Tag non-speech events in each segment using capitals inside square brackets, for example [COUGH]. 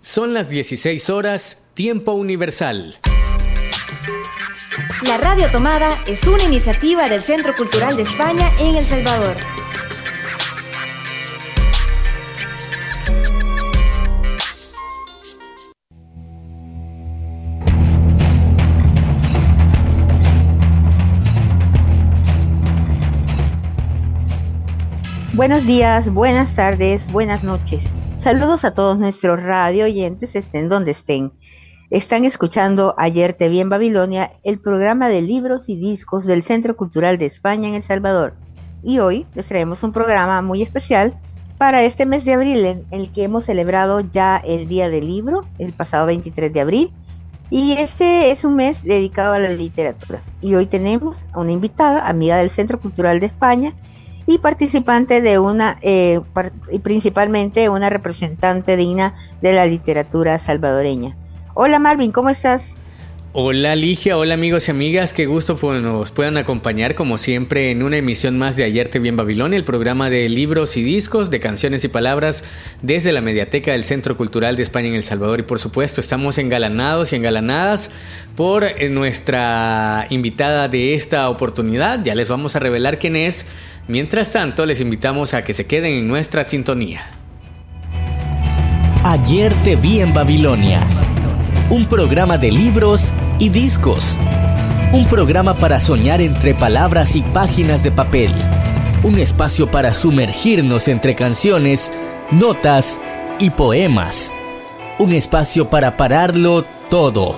Son las 16 horas, tiempo universal. La Radio Tomada es una iniciativa del Centro Cultural de España en El Salvador. Buenos días, buenas tardes, buenas noches. Saludos a todos nuestros radio oyentes, estén donde estén. Están escuchando Ayer te vi en Babilonia, el programa de libros y discos del Centro Cultural de España en El Salvador. Y hoy les traemos un programa muy especial para este mes de abril en el que hemos celebrado ya el Día del Libro, el pasado 23 de abril. Y este es un mes dedicado a la literatura. Y hoy tenemos a una invitada, amiga del Centro Cultural de España, y participante de una, eh, y principalmente una representante digna de la literatura salvadoreña. Hola Marvin, ¿cómo estás? Hola Ligia, hola amigos y amigas, qué gusto que nos puedan acompañar como siempre en una emisión más de Ayer te vi en Babilonia, el programa de libros y discos, de canciones y palabras desde la Mediateca del Centro Cultural de España en El Salvador y por supuesto estamos engalanados y engalanadas por eh, nuestra invitada de esta oportunidad, ya les vamos a revelar quién es, Mientras tanto, les invitamos a que se queden en nuestra sintonía. Ayer te vi en Babilonia. Un programa de libros y discos. Un programa para soñar entre palabras y páginas de papel. Un espacio para sumergirnos entre canciones, notas y poemas. Un espacio para pararlo todo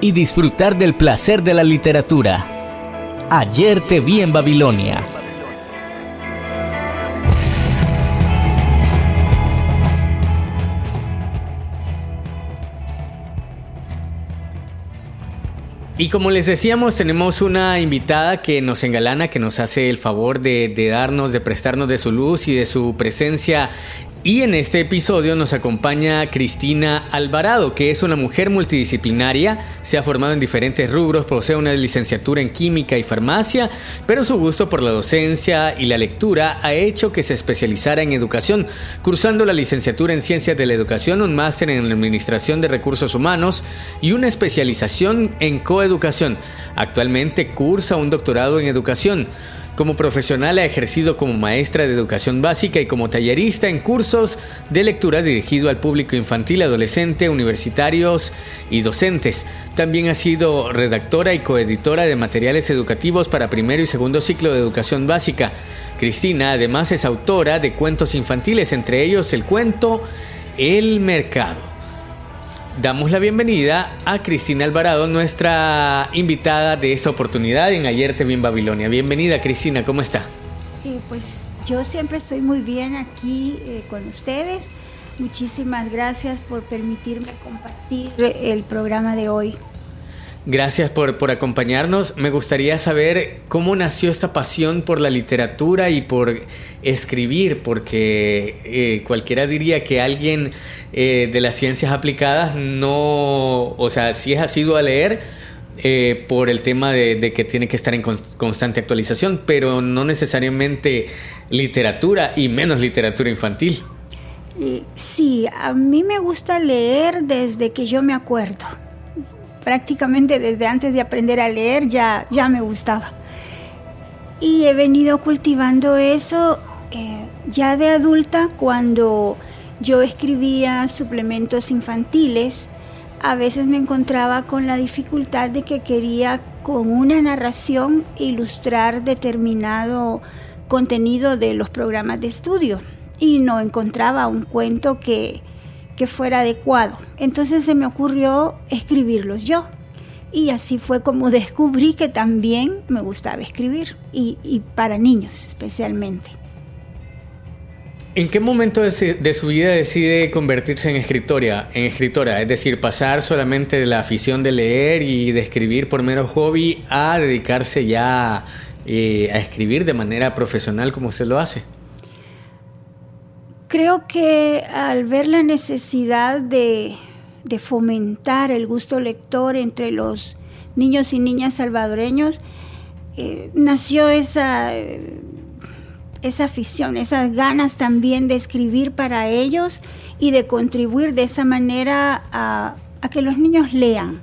y disfrutar del placer de la literatura. Ayer te vi en Babilonia. Y como les decíamos, tenemos una invitada que nos engalana, que nos hace el favor de, de, darnos, de prestarnos de su luz y de su presencia y en este episodio nos acompaña Cristina Alvarado, que es una mujer multidisciplinaria, se ha formado en diferentes rubros, posee una licenciatura en química y farmacia, pero su gusto por la docencia y la lectura ha hecho que se especializara en educación, cursando la licenciatura en ciencias de la educación, un máster en administración de recursos humanos y una especialización en coeducación. Actualmente cursa un doctorado en educación. Como profesional ha ejercido como maestra de educación básica y como tallerista en cursos de lectura dirigido al público infantil, adolescente, universitarios y docentes. También ha sido redactora y coeditora de materiales educativos para primero y segundo ciclo de educación básica. Cristina además es autora de cuentos infantiles, entre ellos el cuento El Mercado. Damos la bienvenida a Cristina Alvarado, nuestra invitada de esta oportunidad en Ayer te vi en Babilonia. Bienvenida Cristina, ¿cómo está? Eh, pues yo siempre estoy muy bien aquí eh, con ustedes. Muchísimas gracias por permitirme compartir el programa de hoy. Gracias por, por, acompañarnos. Me gustaría saber cómo nació esta pasión por la literatura y por escribir, porque eh, cualquiera diría que alguien eh, de las ciencias aplicadas no, o sea, sí es asiduo a leer eh, por el tema de, de, que tiene que estar en constante actualización, pero no necesariamente literatura y menos literatura infantil. Sí, a mí me gusta leer desde que yo me acuerdo prácticamente desde antes de aprender a leer ya, ya me gustaba. Y he venido cultivando eso eh, ya de adulta cuando yo escribía suplementos infantiles. A veces me encontraba con la dificultad de que quería con una narración ilustrar determinado contenido de los programas de estudio y no encontraba un cuento que, que fuera adecuado. Entonces se me ocurrió escribirlos yo. Y así fue como [LAUGHS] descubrí que también me gustaba escribir, y, para niños especialmente. ¿En qué momento de su vida decide convertirse en escritora, en escritora? Es decir, pasar solamente de la afición de leer y de escribir por mero hobby a dedicarse ya eh, a escribir de manera profesional como se lo hace. Creo que al ver la necesidad de, de, fomentar el gusto lector entre los niños y niñas salvadoreños, eh, nació esa, esa afición, esas ganas también de escribir para ellos y de contribuir de esa manera a, que los niños lean.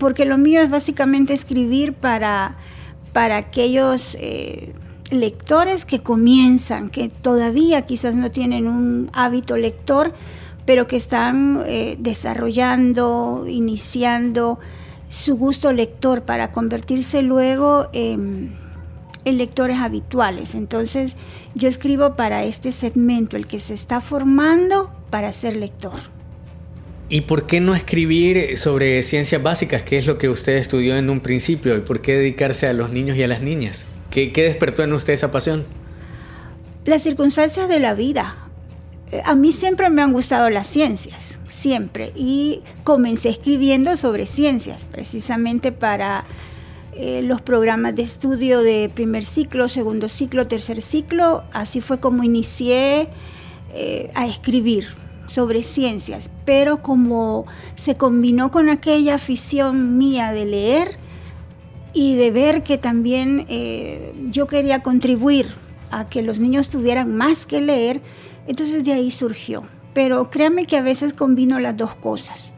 Porque lo mío es básicamente escribir para, para aquellos eh, lectores que comienzan, que todavía quizás no tienen un hábito lector, pero que están eh, desarrollando, iniciando su gusto lector para convertirse luego en en lectores habituales. Entonces yo escribo para este segmento, el que se está formando para ser lector. ¿Y por qué no escribir sobre ciencias básicas, que es lo que usted estudió en un principio? ¿Y por qué dedicarse a los niños y a las niñas? ¿Qué, despertó en usted esa pasión? Las circunstancias de la vida. A mí siempre me han gustado las ciencias, siempre. Y comencé escribiendo sobre ciencias, precisamente para eh, los programas de estudio de primer ciclo, segundo ciclo, tercer ciclo. Así fue como inicié eh, a escribir sobre ciencias, pero como se combinó con aquella afición mía de leer y de ver que también eh, yo quería contribuir a que los niños tuvieran más que leer, entonces de ahí surgió. Pero créanme que a veces combino las dos cosas.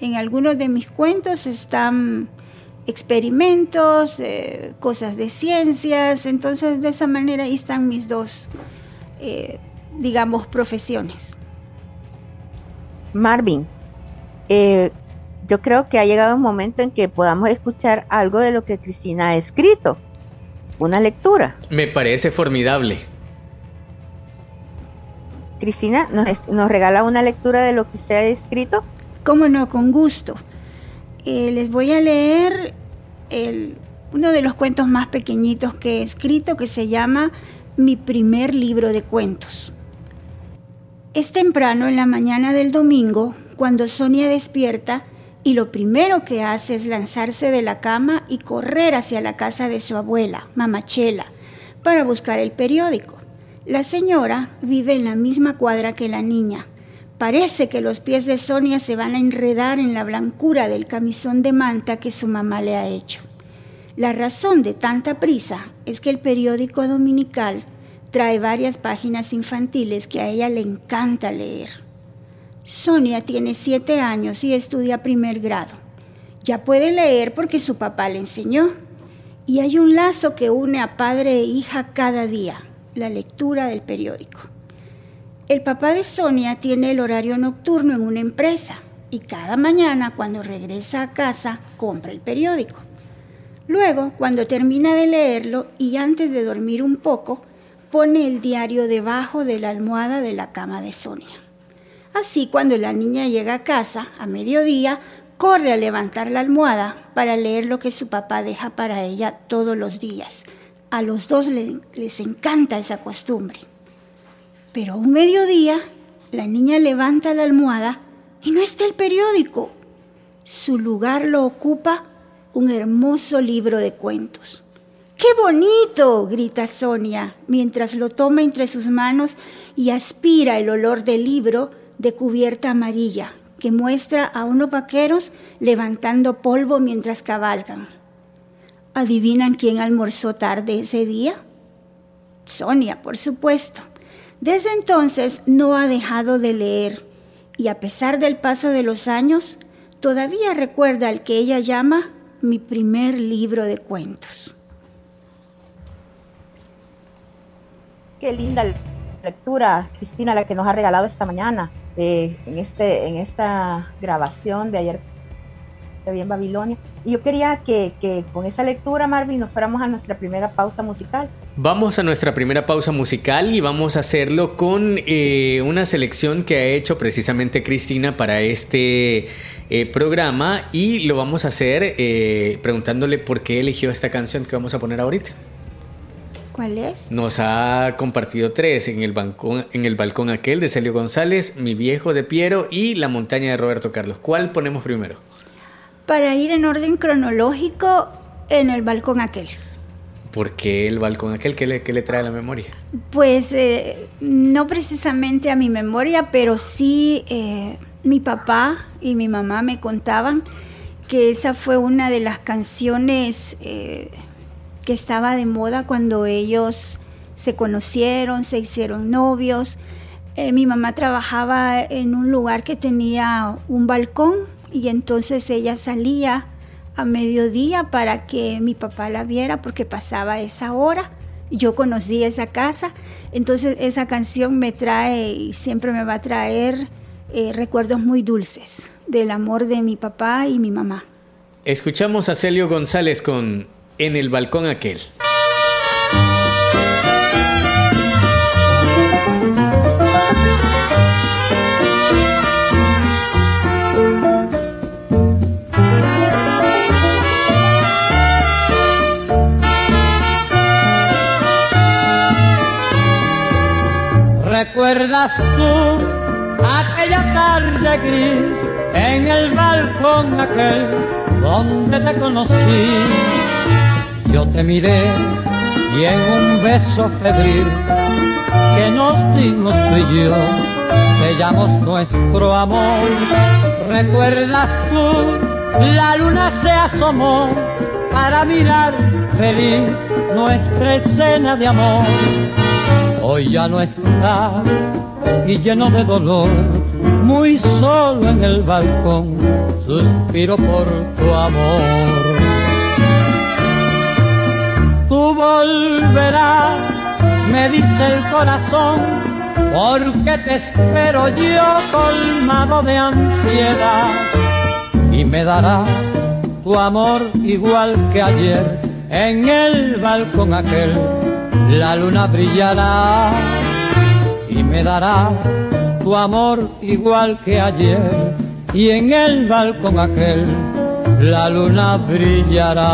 En algunos de mis cuentos están experimentos, eh, cosas de ciencias, entonces de esa manera ahí están mis dos, eh, digamos, profesiones. Marvin, yo creo que ha llegado un momento en que podamos escuchar algo de lo que Cristina ha escrito, una lectura. Me parece formidable. Cristina, ¿nos, nos regala una lectura de lo que usted ha escrito? Cómo no, con gusto. Eh, les voy a leer uno de los cuentos más pequeñitos que he escrito que se llama Mi primer libro de cuentos. Es temprano en la mañana del domingo cuando Sonia despierta y lo primero que hace es lanzarse de la cama y correr hacia la casa de su abuela, Mamachela, para buscar el periódico. La señora vive en la misma cuadra que la niña Parece que los pies de Sonia se van a enredar en la blancura del camisón de manta que su mamá le ha hecho. La razón de tanta prisa es que el periódico dominical trae varias páginas infantiles que a ella le encanta leer. Sonia tiene siete años y estudia primer grado. Ya puede leer porque su papá le enseñó. Y hay un lazo que une a padre e hija cada día, la lectura del periódico. El papá de Sonia tiene el horario nocturno en una empresa y cada mañana cuando regresa a casa compra el periódico. Luego, cuando termina de leerlo y antes de dormir un poco, pone el diario debajo de la almohada de la cama de Sonia. Así, cuando la niña llega a casa a mediodía, corre a levantar la almohada para leer lo que su papá deja para ella todos los días. A los dos les encanta esa costumbre. Pero a un mediodía, la niña levanta la almohada y no está el periódico. Su lugar lo ocupa un hermoso libro de cuentos. ¡Qué bonito! grita Sonia mientras lo toma entre sus manos y aspira el olor del libro de cubierta amarilla que muestra a unos vaqueros levantando polvo mientras cabalgan. ¿Adivinan quién almorzó tarde ese día? Sonia, por supuesto. Desde entonces no ha dejado de leer y a pesar del paso de los años, todavía recuerda el que ella llama mi primer libro de cuentos. Qué linda lectura, Cristina, la que nos ha regalado esta mañana eh, en, este, en esta grabación de ayer bien Babilonia. Y yo quería que, que, con esa lectura, Marvin, nos fuéramos a nuestra primera pausa musical. Vamos a nuestra primera pausa musical y vamos a hacerlo con eh, una selección que ha hecho precisamente Cristina para este eh, programa y lo vamos a hacer eh, preguntándole por qué eligió esta canción que vamos a poner ahorita. ¿Cuál es? Nos ha compartido tres en el, balcón, en el balcón aquel de Celio González, Mi viejo de Piero y La montaña de Roberto Carlos. ¿Cuál ponemos primero? para ir en orden cronológico en el balcón aquel. ¿Por qué el balcón aquel? ¿Qué le, le trae a la memoria? Pues eh, no precisamente a mi memoria, pero sí eh, mi papá y mi mamá me contaban que esa fue una de las canciones eh, que estaba de moda cuando ellos se conocieron, se hicieron novios. Eh, mi mamá trabajaba en un lugar que tenía un balcón y entonces ella salía a mediodía para que mi papá la viera porque pasaba esa hora. Yo conocí esa casa, entonces esa canción me trae y siempre me va a traer eh, recuerdos muy dulces del amor de mi papá y mi mamá. Escuchamos a Celio González con En el balcón aquel. ¿Recuerdas tú aquella tarde gris en el balcón aquel donde te conocí? Yo te miré y en un beso febril que nos dimos tú y yo sellamos nuestro amor. ¿Recuerdas tú? La luna se asomó para mirar feliz nuestra escena de amor hoy ya no está y lleno de dolor, muy solo en el balcón, suspiro por tu amor. Me dice el corazón, porque te espero yo colmado de ansiedad y me darás tu amor igual que ayer en el balcón aquel la luna brillará y me dará tu amor igual que ayer y en el balcón aquel la luna brillará.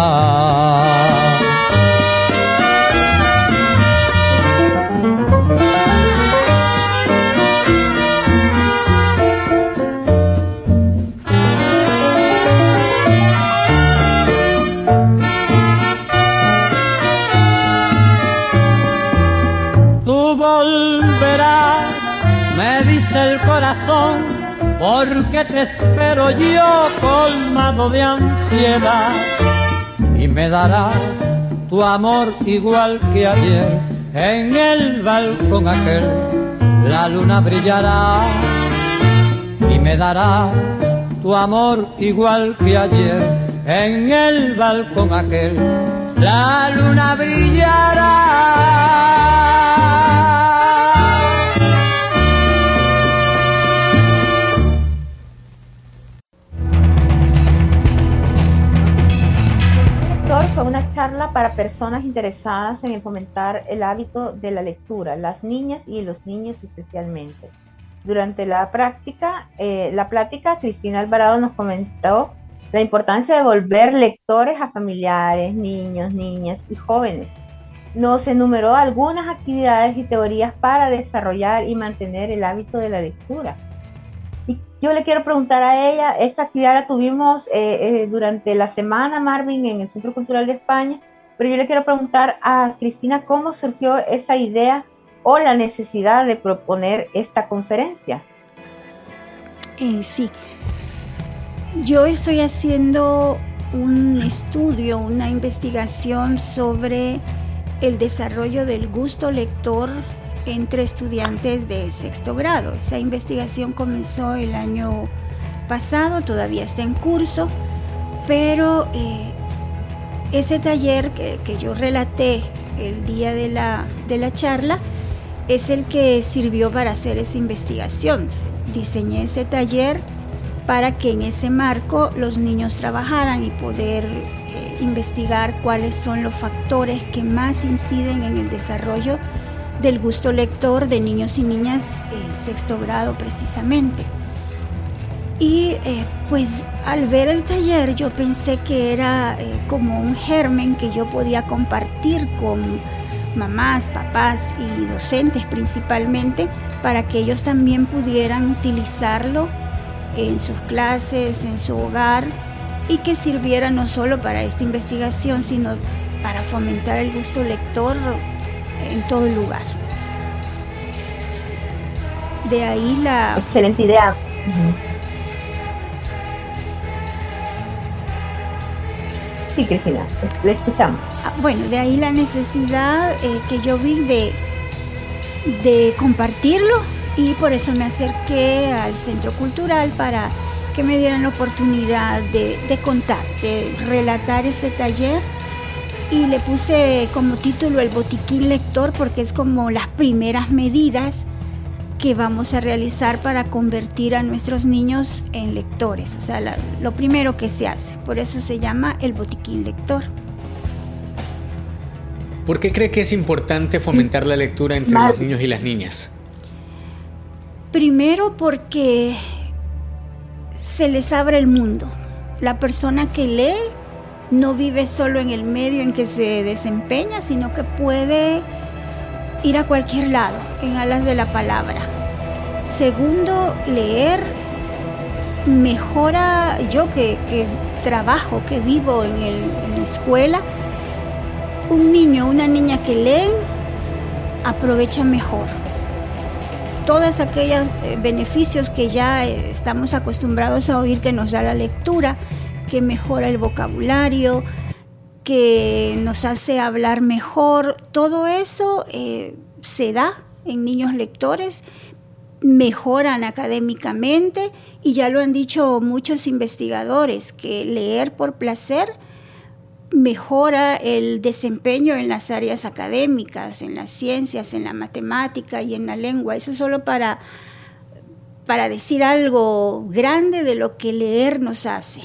Porque te espero yo colmado de ansiedad y me darás tu amor igual que ayer en el balcón aquel. La luna brillará y me darás tu amor igual que ayer en el balcón aquel. La luna brillará fue una charla para personas interesadas en fomentar el hábito de la lectura, las niñas y los niños especialmente. Durante la práctica, eh, la plática, Cristina Alvarado nos comentó la importancia de volver lectores a familiares, niños, niñas y jóvenes. Nos enumeró algunas actividades y teorías para desarrollar y mantener el hábito de la lectura yo le quiero preguntar a ella, esta actividad la tuvimos eh, eh, durante la semana, Marvin, en el Centro Cultural de España, pero yo le quiero preguntar a Cristina cómo surgió esa idea o la necesidad de proponer esta conferencia. Eh, sí, yo estoy haciendo un estudio, una investigación sobre el desarrollo del gusto lector entre estudiantes de sexto grado. Esa investigación comenzó el año pasado, todavía está en curso, pero eh, ese taller que, yo relaté el día de la, de la charla es el que sirvió para hacer esa investigación. Diseñé ese taller para que en ese marco los niños trabajaran y poder eh, investigar cuáles son los factores que más inciden en el desarrollo del gusto lector de niños y niñas en sexto grado precisamente. Y eh, pues al ver el taller yo pensé que era eh, como un germen que yo podía compartir con mamás, papás y docentes principalmente para que ellos también pudieran utilizarlo en sus clases, en su hogar y que sirviera no solo para esta investigación, sino para fomentar el gusto lector en todo el lugar. De ahí la... Excelente idea. Sí, Cristina, le escuchamos. ah, bueno, de ahí la necesidad eh, que yo vi de, de compartirlo y por eso me acerqué al Centro Cultural para que me dieran la oportunidad de, de contar, de relatar ese taller y le puse como título el botiquín lector porque es como las primeras medidas que vamos a realizar para convertir a nuestros niños en lectores, o sea, lo primero que se hace, por eso se llama el botiquín lector. ¿Por qué cree que es importante fomentar la lectura entre los niños y las niñas? Primero porque se les abre el mundo. La persona que lee no vive solo en el medio en que se desempeña, sino que puede ir a cualquier lado en alas de la palabra. Segundo, leer mejora, yo que, trabajo, que vivo en, la escuela, un niño, una niña que leen, aprovecha mejor todos aquellos eh, beneficios que ya eh, estamos acostumbrados a oír que nos da la lectura, que mejora el vocabulario, que nos hace hablar mejor, todo eso eh, se da en niños lectores, mejoran académicamente y ya lo han dicho muchos investigadores, que leer por placer mejora el desempeño en las áreas académicas, en las ciencias, en la matemática y en la lengua. Eso solo para, para decir algo grande de lo que leer nos hace.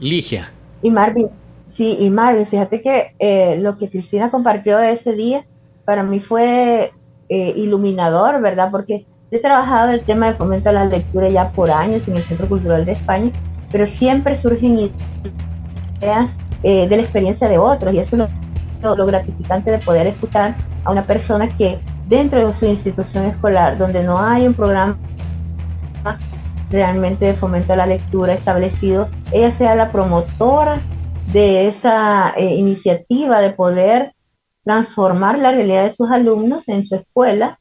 Ligia. Y Marvin, sí, y Marvin, fíjate que eh, lo que Cristina compartió ese día para mí fue eh, iluminador, ¿verdad? Porque he trabajado el tema de fomento a la lectura ya por años en el Centro Cultural de España, pero siempre surgen ideas eh, de la experiencia de otros y eso es lo, lo gratificante de poder escuchar a una persona que dentro de su institución escolar, donde no hay un programa realmente de la lectura establecido, ella sea la promotora de esa eh, iniciativa de poder transformar la realidad de sus alumnos en su escuela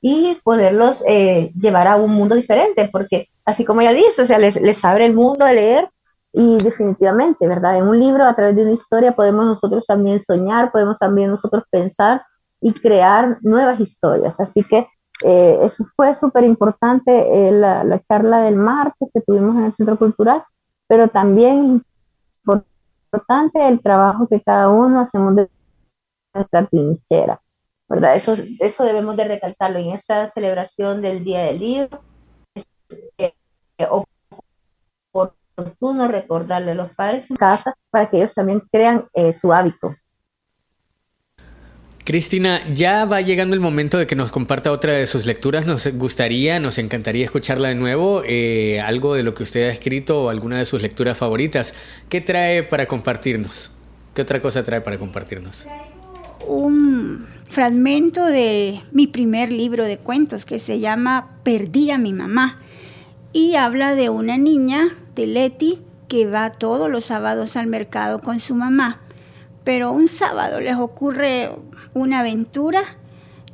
y poderlos eh, llevar a un mundo diferente, porque así como ella dice, o sea, les, les abre el mundo a leer y definitivamente, ¿verdad? En un libro, a través de una historia, podemos nosotros también soñar, podemos también nosotros pensar y crear nuevas historias. Así que eh, eso [LAUGHS] fue súper importante, eh, la, charla del martes que tuvimos en el Centro Cultural, pero también importante el trabajo que cada uno hacemos de nuestra trinchera, ¿verdad? Eso, eso debemos de recalcarlo en esa celebración del Día del Libro. Es, oportuno recordarle a los padres en casa para que ellos también crean eh, su hábito Cristina, ya va llegando el momento de que nos comparta otra de sus lecturas. Nos gustaría, nos encantaría escucharla de nuevo. Eh, algo de lo que usted ha escrito o alguna de sus lecturas favoritas. ¿Qué trae para compartirnos? ¿Qué otra cosa trae para compartirnos? Un fragmento de mi primer libro de cuentos que se llama Perdí a mi mamá y habla de una niña, de Leti, que va todos los sábados al mercado con su mamá. Pero un sábado les ocurre una aventura,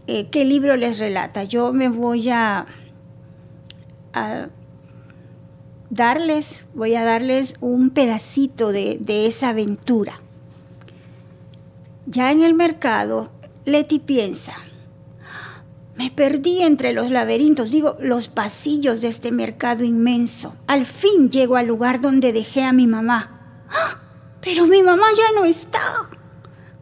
eh, ¿qué libro les relata? Yo me voy a, darles, voy a darles un pedacito de, de esa aventura. Ya en el mercado, Leti piensa, me perdí entre los laberintos, digo, los pasillos de este mercado inmenso. Al fin llego al lugar donde dejé a mi mamá. ¡Ah! Pero mi mamá ya no está.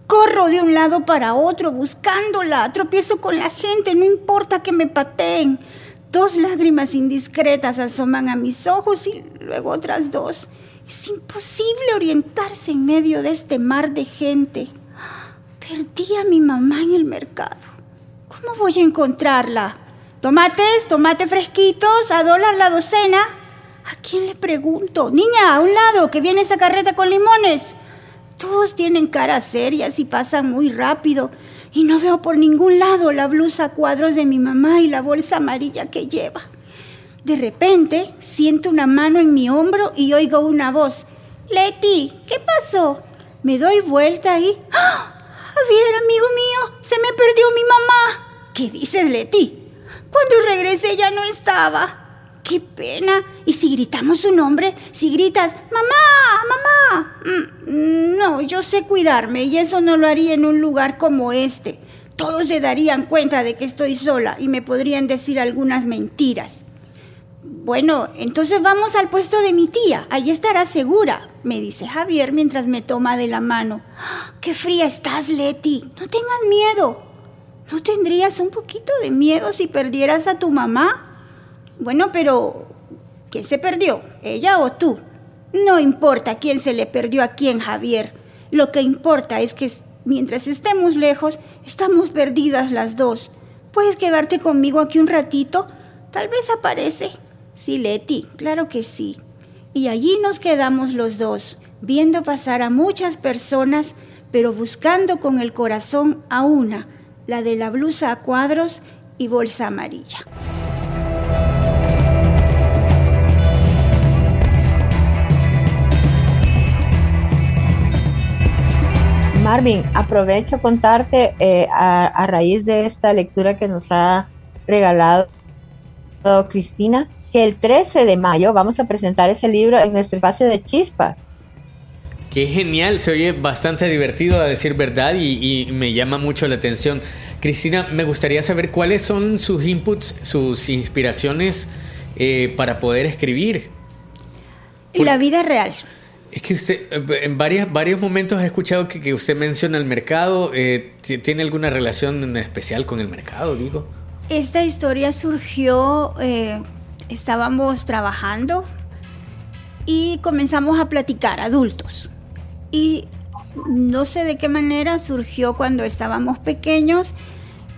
Corro de un lado para otro buscándola, tropiezo con la gente, no importa que me pateen. Dos lágrimas indiscretas asoman a mis ojos y luego otras dos. Es imposible orientarse en medio de este mar de gente. Perdí a mi mamá en el mercado. ¿Cómo voy a encontrarla? Tomates, tomate fresquitos, a dólar la docena. ¿A quién le pregunto? Niña, a un lado, que viene esa carreta con limones. Todos tienen caras serias y pasan muy rápido. Y no veo por ningún lado la blusa a cuadros de mi mamá y la bolsa amarilla que lleva. De repente siento una mano en mi hombro y oigo una voz. Leti, ¿qué pasó? Me doy vuelta y... ¡Ah! Javier, amigo mío, se me perdió mi mamá. ¿Qué dices, Leti? Cuando regresé ya no estaba. ¿Qué pena. ¿Y si gritamos su nombre? Si gritas, mamá, mamá. Mm, no, yo sé cuidarme y eso no lo haría en un lugar como este. Todos se darían cuenta de que estoy sola y me podrían decir algunas mentiras. Bueno, entonces vamos al puesto de mi tía, allí estará segura, me dice Javier mientras me toma de la mano. ¡Ah! ¡Qué fría estás, Leti! No tengas miedo. ¿No tendrías un poquito de miedo si perdieras a tu mamá? Bueno, pero ¿quién se perdió? ¿Ella o tú? No importa quién se le perdió a quién, Javier. Lo que importa es que mientras estemos lejos, estamos perdidas las dos. ¿Puedes quedarte conmigo aquí un ratito? Tal vez aparece. Sí, Leti, claro que sí. Y allí nos quedamos los dos, viendo pasar a muchas personas, pero buscando con el corazón a una, la de la blusa a cuadros y bolsa amarilla. Marvin, aprovecho contarte eh, a, raíz de esta lectura que nos ha regalado Cristina, que el 13 de mayo vamos a presentar ese libro en nuestro espacio de chispas. Qué genial, se oye bastante divertido a decir verdad y, me llama mucho la atención. Cristina, me gustaría saber cuáles son sus inputs, sus inspiraciones eh, para poder escribir. La vida real. Es que usted, en varias, varios momentos he escuchado que, usted menciona el mercado. Eh, ¿Tiene alguna relación especial con el mercado, digo? Esta historia surgió, eh, estábamos trabajando y comenzamos a platicar, adultos. Y no sé de qué manera surgió cuando estábamos pequeños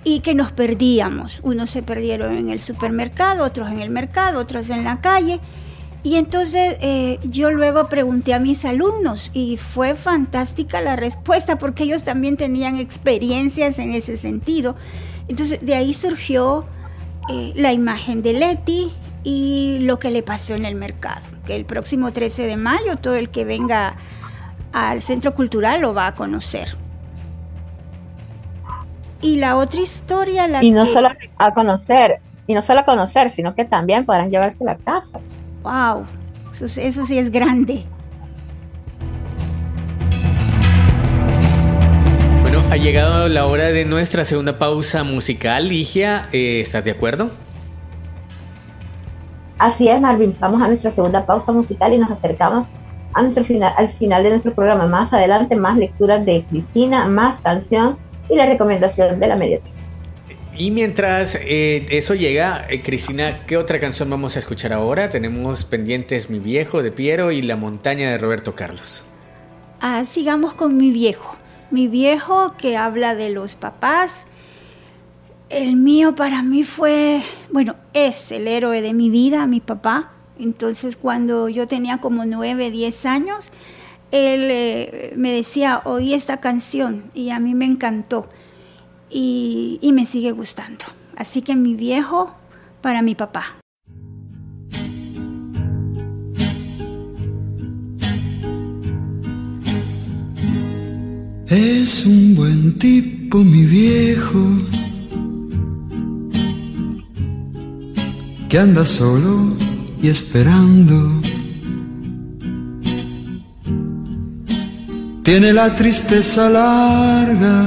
y que nos perdíamos. Unos se perdieron en el supermercado, otros en el mercado, otros en la calle y entonces eh, yo luego pregunté a mis alumnos y fue fantástica la respuesta porque ellos también tenían experiencias en ese sentido. Entonces de ahí surgió eh, la imagen de Leti y lo que le pasó en el mercado. Que el próximo 13 de mayo todo el que venga al centro cultural lo va a conocer. Y la otra historia... La y no solo a conocer, y no solo a conocer, sino que también podrán llevarse a la casa wow, eso, sí es grande. Bueno, ha llegado la hora de nuestra segunda pausa musical. Ligia, eh, ¿estás de acuerdo? Así es, Marvin. Vamos a nuestra segunda pausa musical y nos acercamos a nuestro final, al final de nuestro programa. Más adelante, más lecturas de Cristina, más canción y la recomendación de la mediación. Y mientras eh, eso llega, eh, Cristina, ¿qué otra canción vamos a escuchar ahora? Tenemos pendientes Mi viejo de Piero y La montaña de Roberto Carlos. Ah, sigamos con Mi viejo. Mi viejo que habla de los papás. El mío para mí fue, bueno, es el héroe de mi vida, mi papá. Entonces cuando yo tenía como nueve, diez años, él eh, me decía, oí esta canción y a mí me encantó y, me sigue gustando. Así que mi viejo para mi papá. Es un buen tipo mi viejo, que anda solo y esperando. Tiene la tristeza larga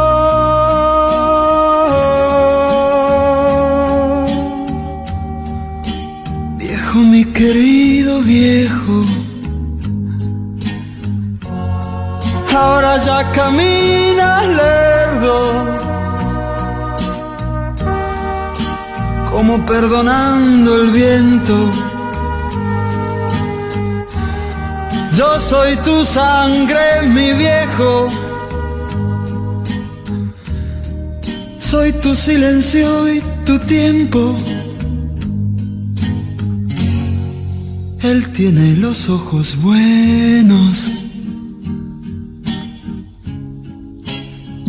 Ya caminas lerdo, como perdonando el viento. Yo soy tu sangre, mi viejo. Soy tu silencio y tu tiempo. Él tiene los ojos buenos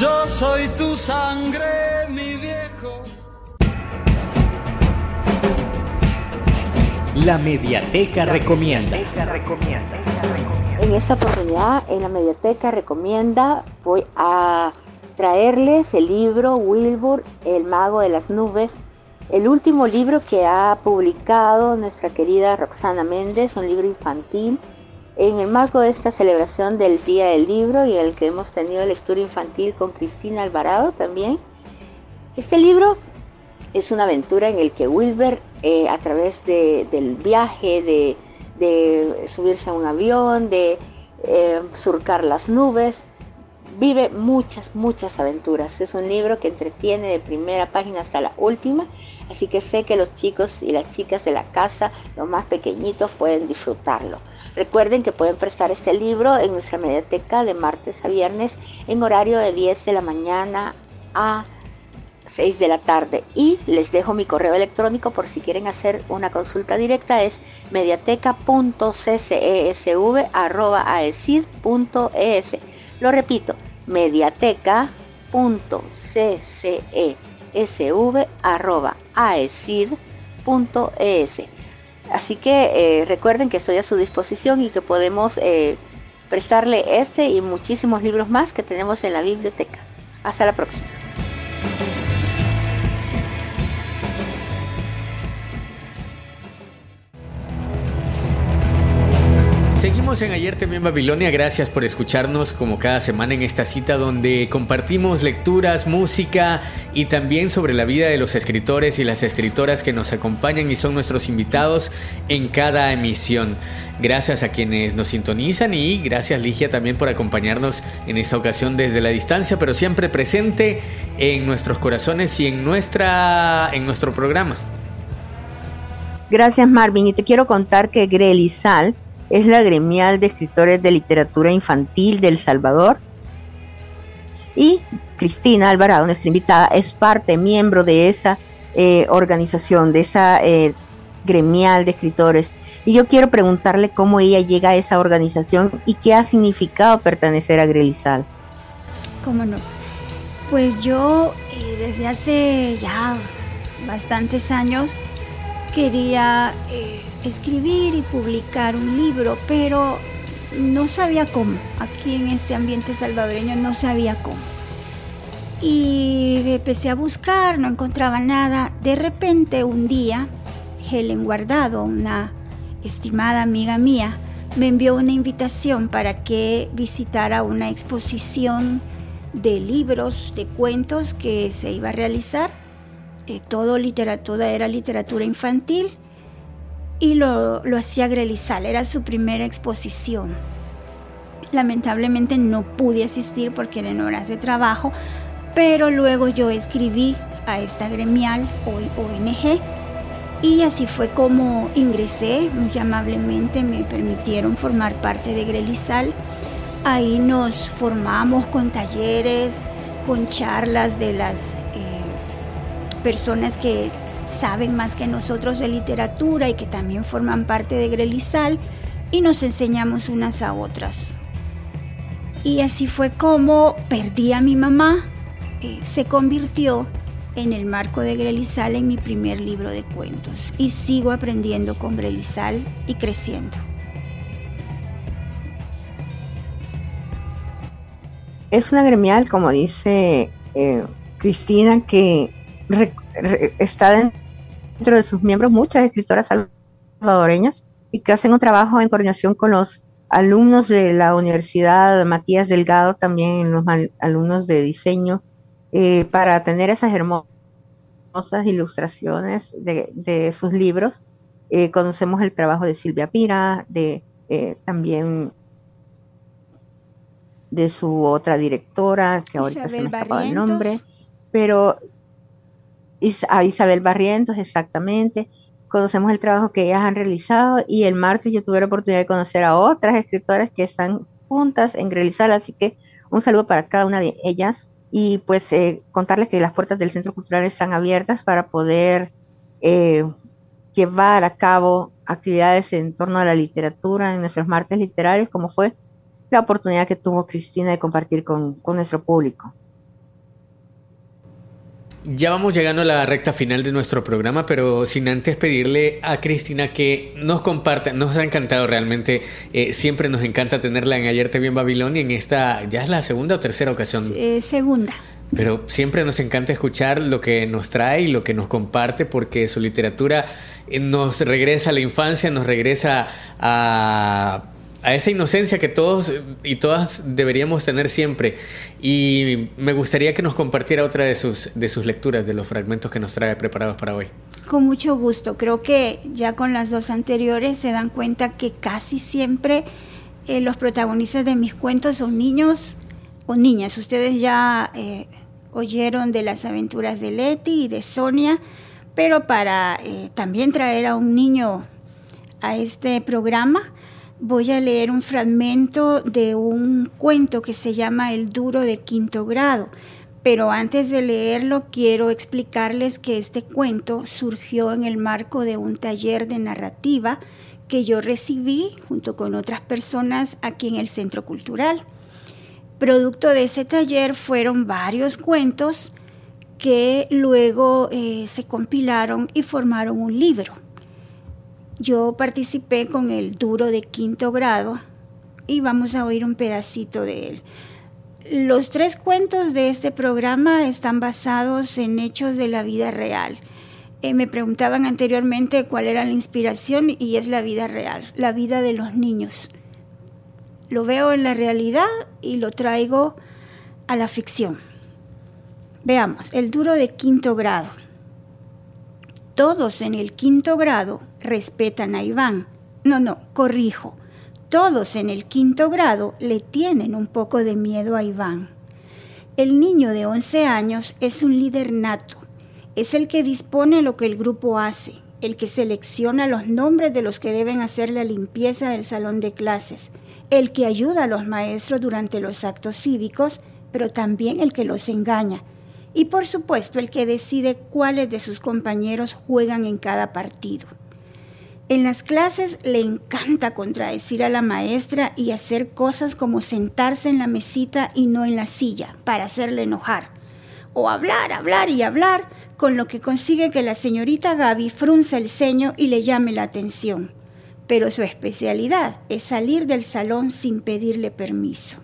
Yo soy tu sangre, mi viejo. La Mediateca Recomienda. En esta oportunidad, en la Mediateca Recomienda, voy a traerles el libro Wilbur, el mago de las nubes, el último libro que ha publicado nuestra querida Roxana Méndez, un libro infantil, en el marco de esta celebración del Día del Libro y el que hemos tenido lectura infantil con Cristina Alvarado también. Este libro es una aventura en el que Wilber, eh, a través del viaje, de, subirse a un avión, de eh, surcar las nubes, vive muchas, muchas aventuras. Es un libro que entretiene de primera página hasta la última Así que sé que los chicos y las chicas de la casa, los más pequeñitos, pueden disfrutarlo. Recuerden que pueden prestar este libro en nuestra mediateca de martes a viernes en horario de 10 de la mañana a 6 de la tarde. Y les dejo mi correo electrónico por si quieren hacer una consulta directa. Es mediateca.ccesv.aecid.es. Lo repito, mediateca.cce sv.aecid.es. Así que eh, recuerden que estoy a su disposición y que podemos eh, prestarle este y muchísimos libros más que tenemos en la biblioteca. Hasta la próxima. Seguimos en Ayer también Babilonia, gracias por escucharnos como cada semana en esta cita donde compartimos lecturas, música y también sobre la vida de los escritores y las escritoras que nos acompañan y son nuestros invitados en cada emisión. Gracias a quienes nos sintonizan y gracias Ligia también por acompañarnos en esta ocasión desde la distancia, pero siempre presente en nuestros corazones y en, nuestra, en nuestro programa. Gracias Marvin y te quiero contar que Sal es la gremial de escritores de literatura infantil del Salvador. Y Cristina Alvarado, nuestra invitada, es parte, miembro de esa eh, organización, de esa eh, gremial de escritores. Y yo quiero preguntarle cómo ella llega a esa organización y qué ha significado pertenecer a Grelisal. ¿Cómo no? Pues yo eh, desde hace ya bastantes años quería escribir y publicar un libro, pero no sabía cómo. Aquí en este ambiente salvadoreño no sabía cómo. Y empecé a buscar, no encontraba nada. De repente un día, Helen Guardado, una estimada amiga mía, me envió una invitación para que visitara una exposición de libros, de cuentos que se iba a realizar. Eh, todo era literatura infantil y lo, hacía Grelizal, era su primera exposición. Lamentablemente no pude asistir porque eran horas de trabajo, Pero luego yo escribí a esta gremial, hoy ONG, y así fue como ingresé, muy amablemente me permitieron formar parte de Grelizal. Ahí nos formamos con talleres, con charlas de las eh, personas que saben más que nosotros de literatura y que también forman parte de Grelizal y nos enseñamos unas a otras. Y así fue como perdí a mi mamá, eh, se convirtió en el marco de Grelizal en mi primer libro de cuentos y sigo aprendiendo con Grelizal y creciendo. Es una gremial, como dice eh, Cristina, que está dentro de sus miembros muchas escritoras salvadoreñas y que hacen un trabajo en coordinación con los alumnos de la Universidad Matías Delgado, también los alumnos de diseño, eh, para tener esas hermosas ilustraciones de, sus libros. Eh, conocemos el trabajo de Silvia Pira, de eh, también de su otra directora, que ahorita se me escapa el nombre, pero a Isabel Barrientos, exactamente. Conocemos el trabajo que ellas han realizado y el martes yo tuve la oportunidad de conocer a otras escritoras que están juntas en realizar, así que un saludo para cada una de ellas y pues eh, contarles que las puertas del Centro Cultural están abiertas para poder eh, llevar a cabo actividades en torno a la literatura en nuestros martes literarios, como fue la oportunidad que tuvo Cristina de compartir con nuestro público. Ya vamos llegando a la recta final de nuestro programa, pero sin antes pedirle a Cristina que nos comparta, nos ha encantado realmente, eh, siempre nos encanta tenerla en Ayer Te Vi en Babilonia, en esta, ya es la segunda o tercera ocasión. Eh, segunda. Pero siempre nos encanta escuchar lo que nos trae y lo que nos comparte, porque su literatura eh, nos regresa a la infancia, nos regresa a a esa inocencia que todos y todas deberíamos tener siempre. Y me gustaría que nos compartiera otra de sus, de sus lecturas, de los fragmentos que nos trae preparados para hoy. Con mucho gusto. Creo que ya con las dos anteriores se dan cuenta que casi siempre eh, los protagonistas de mis cuentos son niños o niñas. Ustedes ya eh, oyeron de las aventuras de Leti y de Sonia, pero para eh, también traer a un niño a este programa, voy a leer un fragmento de un cuento que se llama El duro de quinto grado. Pero antes de leerlo, quiero explicarles que este cuento surgió en el marco de un taller de narrativa que yo recibí junto con otras personas aquí en el Centro Cultural. Producto de ese taller fueron varios cuentos que luego eh, se compilaron y formaron un libro. Yo participé con el duro de quinto grado y vamos a oír un pedacito de él. Los tres cuentos de este programa están basados en hechos de la vida real. Eh, me preguntaban anteriormente cuál era la inspiración y es la vida real, la vida de los niños. Lo veo en la realidad y lo traigo a la ficción. Veamos, el duro de quinto grado. Todos en el quinto grado respetan a Iván. No, no, corrijo. Todos en el quinto grado le tienen un poco de miedo a Iván. El niño de 11 años es un líder nato. Es el que dispone lo que el grupo hace, el que selecciona los nombres de los que deben hacer la limpieza del salón de clases, el que ayuda a los maestros durante los actos cívicos, pero también el que los engaña. Y por supuesto el que decide cuáles de sus compañeros juegan en cada partido. En las clases le encanta contradecir a la maestra y hacer cosas como sentarse en la mesita y no en la silla para hacerle enojar. O hablar, hablar y hablar, con lo que consigue que la señorita Gaby frunza el ceño y le llame la atención. Pero su especialidad es salir del salón sin pedirle permiso.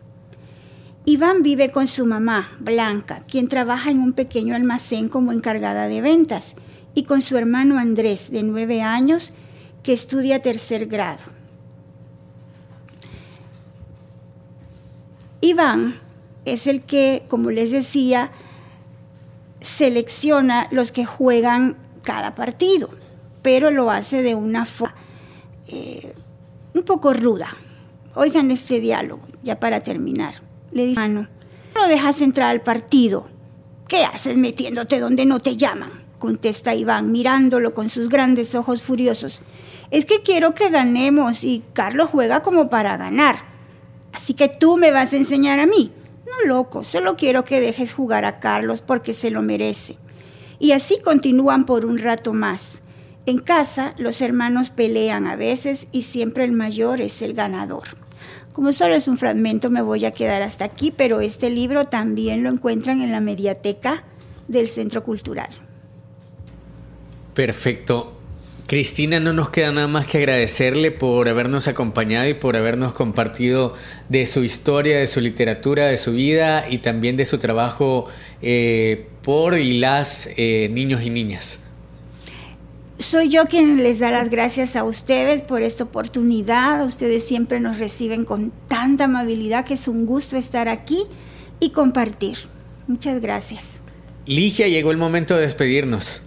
Iván vive con su mamá, Blanca, quien trabaja en un pequeño almacén como encargada de ventas, y con su hermano Andrés, de nueve años, que estudia tercer grado. Iván es el que, como les decía, selecciona los que juegan cada partido, pero lo hace de una forma eh, un poco ruda. Oigan este diálogo, ya para terminar. Le dice, no lo dejas entrar al partido. ¿Qué haces metiéndote donde no te llaman? contesta Iván, mirándolo con sus grandes ojos furiosos. Es que quiero que ganemos y Carlos juega como para ganar. Así que tú me vas a enseñar a mí. No, loco, solo quiero que dejes jugar a Carlos porque se lo merece. Y así continúan por un rato más. En casa los hermanos pelean a veces y siempre el mayor es el ganador. Como solo es un fragmento me voy a quedar hasta aquí, pero este libro también lo encuentran en la mediateca del Centro Cultural. Perfecto. Cristina, no nos queda nada más que agradecerle por habernos acompañado y por habernos compartido de su historia, de su literatura, de su vida y también de su trabajo eh, por y las eh, niños y niñas. Soy yo quien les da las gracias a ustedes por esta oportunidad. Ustedes siempre nos reciben con tanta amabilidad que es un gusto estar aquí y compartir. Muchas gracias. Ligia, llegó el momento de despedirnos.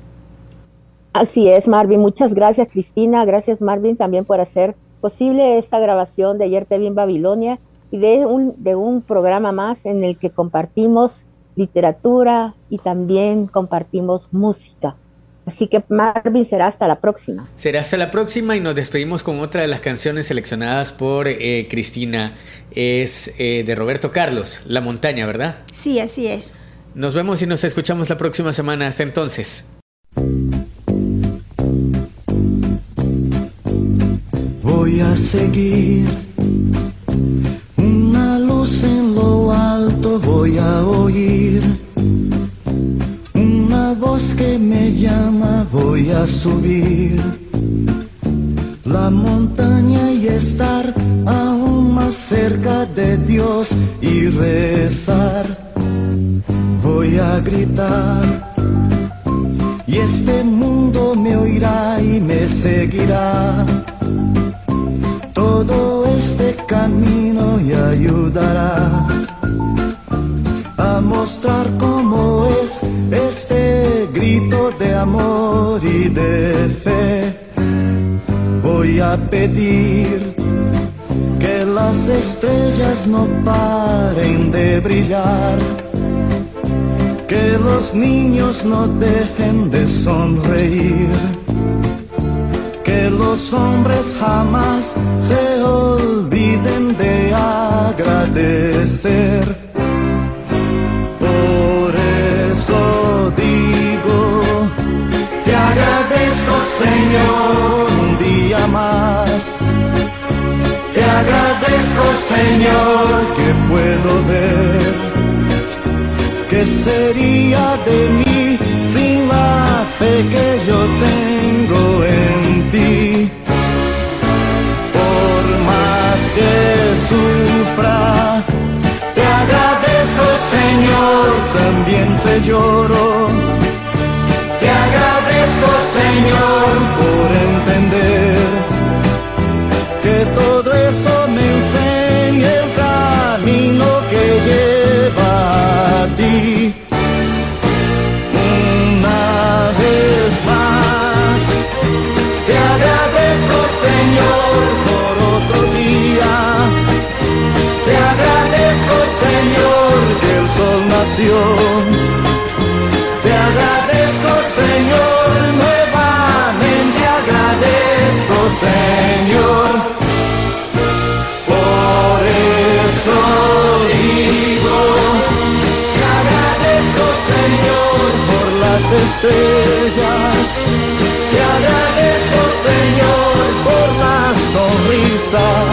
Así es, Marvin. Muchas gracias, Cristina. Gracias, Marvin, también por hacer posible esta grabación de Ayer Te Vi en Babilonia y de un, de un programa más en el que compartimos literatura y también compartimos música. Así que Marvin será hasta la próxima. Será hasta la próxima y nos despedimos con otra de las canciones seleccionadas por eh, Cristina. Es eh, de Roberto Carlos, La montaña, ¿verdad? Sí, así es. Nos vemos y nos escuchamos la próxima semana. Hasta entonces. voy a seguir. Una luz en lo alto voy a oír. Que me llama voy a subir. La montaña y estar aún más cerca de Dios y rezar. Voy a gritar. Y este mundo me oirá y me seguirá todo este camino y ayudará mostrar cómo es este grito de amor y de fe. Voy a pedir que las estrellas no paren de brillar, que los niños no dejen de sonreír que los hombres jamás se olviden de agradecer. Un día más. Te agradezco Señor que puedo ver. ¿Qué sería de mí sin la fe que yo tengo en por más que sufra, te agradezco Señor, también se lloro. Te agradezco, Señor, nuevamente agradezco, Señor. Por eso digo, te agradezco, Señor, por las estrellas. Te agradezco, Señor sonrisa